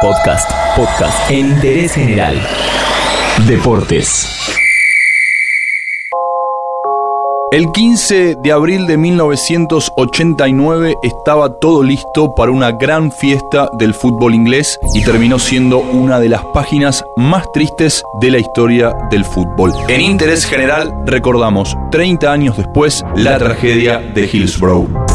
Podcast, podcast en interés general. Deportes. El 15 de abril de 1989 estaba todo listo para una gran fiesta del fútbol inglés y terminó siendo una de las páginas más tristes de la historia del fútbol. En interés general recordamos 30 años después la tragedia de Hillsborough.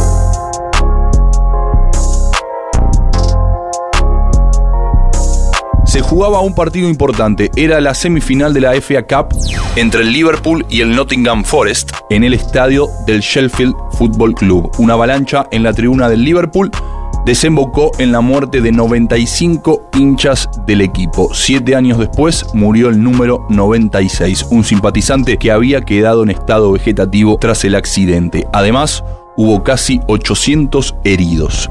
Se jugaba un partido importante. Era la semifinal de la FA Cup entre el Liverpool y el Nottingham Forest en el estadio del Sheffield Football Club. Una avalancha en la tribuna del Liverpool desembocó en la muerte de 95 hinchas del equipo. Siete años después murió el número 96, un simpatizante que había quedado en estado vegetativo tras el accidente. Además, hubo casi 800 heridos.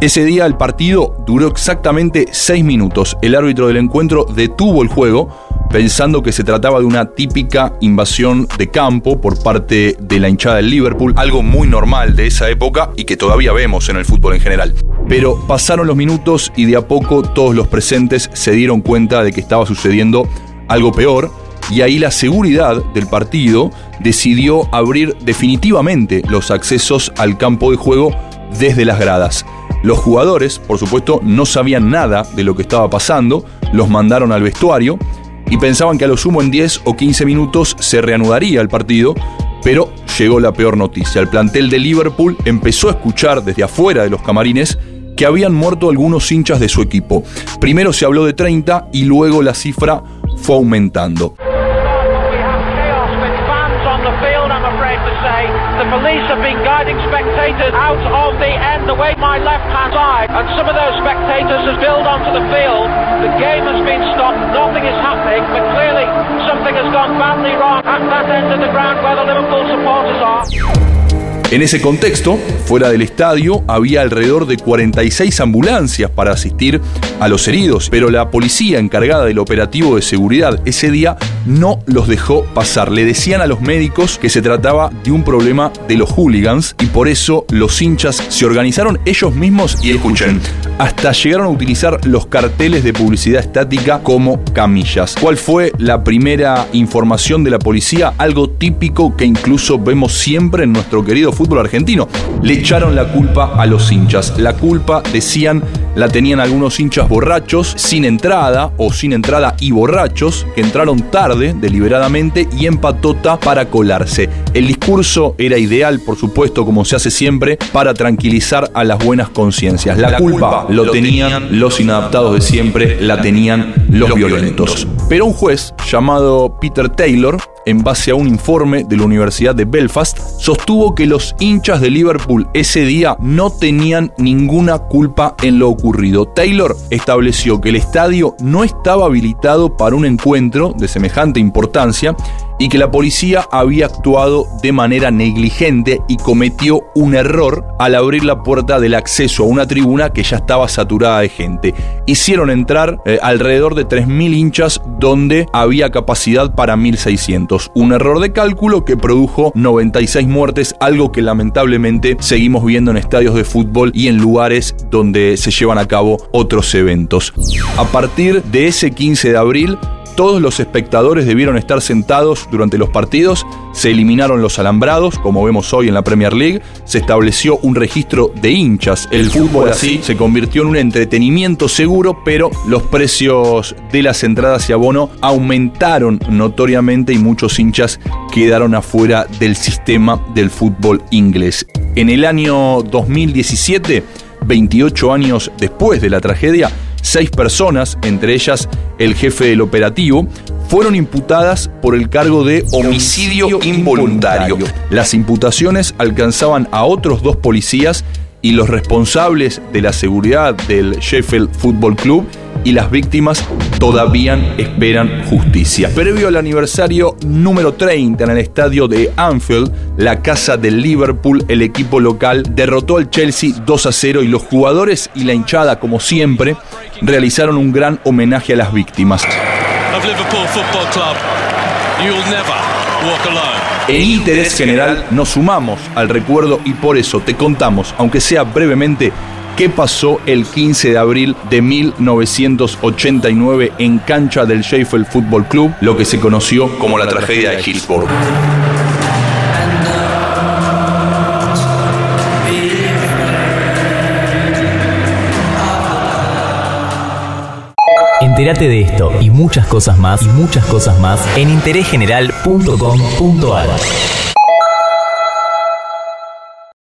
Ese día el partido duró exactamente 6 minutos. El árbitro del encuentro detuvo el juego pensando que se trataba de una típica invasión de campo por parte de la hinchada del Liverpool, algo muy normal de esa época y que todavía vemos en el fútbol en general. Pero pasaron los minutos y de a poco todos los presentes se dieron cuenta de que estaba sucediendo algo peor y ahí la seguridad del partido decidió abrir definitivamente los accesos al campo de juego desde las gradas. Los jugadores, por supuesto, no sabían nada de lo que estaba pasando, los mandaron al vestuario y pensaban que a lo sumo en 10 o 15 minutos se reanudaría el partido, pero llegó la peor noticia. El plantel de Liverpool empezó a escuchar desde afuera de los camarines que habían muerto algunos hinchas de su equipo. Primero se habló de 30 y luego la cifra fue aumentando. Police have been guiding spectators out of the end away my left hand side, and some of those spectators have spilled onto the field. The game has been stopped, nothing is happening, but clearly something has gone badly wrong at that end of the ground where the Liverpool supporters are. En ese contexto, fuera del estadio, había alrededor de 46 ambulancias para asistir a los heridos, pero la policía encargada del operativo de seguridad ese día no los dejó pasar. Le decían a los médicos que se trataba de un problema de los hooligans y por eso los hinchas se organizaron ellos mismos y escuchen, hasta llegaron a utilizar los carteles de publicidad estática como camillas. ¿Cuál fue la primera información de la policía? Algo típico que incluso vemos siempre en nuestro querido fútbol argentino. Le echaron la culpa a los hinchas. La culpa, decían, la tenían algunos hinchas borrachos, sin entrada o sin entrada y borrachos, que entraron tarde, deliberadamente y en patota para colarse. El discurso era ideal, por supuesto, como se hace siempre, para tranquilizar a las buenas conciencias. La, culpa, lo tenían los inadaptados de siempre, la tenían los violentos. Pero un juez llamado Peter Taylor en base a un informe de la Universidad de Belfast, sostuvo que los hinchas de Liverpool ese día no tenían ninguna culpa en lo ocurrido. Taylor estableció que el estadio no estaba habilitado para un encuentro de semejante importancia y que la policía había actuado de manera negligente y cometió un error al abrir la puerta del acceso a una tribuna que ya estaba saturada de gente. Hicieron entrar eh, alrededor de 3.000 hinchas donde había capacidad para 1.600. Un error de cálculo que produjo 96 muertes, algo que lamentablemente seguimos viendo en estadios de fútbol y en lugares donde se llevan a cabo otros eventos. A partir de ese 15 de abril, todos los espectadores debieron estar sentados durante los partidos, se eliminaron los alambrados, como vemos hoy en la Premier League, se estableció un registro de hinchas. El fútbol así se convirtió en un entretenimiento seguro, pero los precios de las entradas y abono aumentaron notoriamente y muchos hinchas quedaron afuera del sistema del fútbol inglés. En el año 2017, 28 años después de la tragedia, Seis personas, entre ellas el jefe del operativo, fueron imputadas por el cargo de homicidio involuntario. Las imputaciones alcanzaban a otros dos policías y los responsables de la seguridad del Sheffield Football Club y las víctimas todavía esperan justicia. Previo al aniversario número 30 en el estadio de Anfield, la casa del Liverpool, el equipo local derrotó al Chelsea 2 a 0 y los jugadores y la hinchada, como siempre, realizaron un gran homenaje a las víctimas. En interés general nos sumamos al recuerdo y por eso te contamos, aunque sea brevemente, qué pasó el 15 de abril de 1989 en cancha del Sheffield Football Club, lo que se conoció como la tragedia de Hillsborough. Entérate de esto y muchas cosas más y muchas cosas más en interésgeneral.com.ar.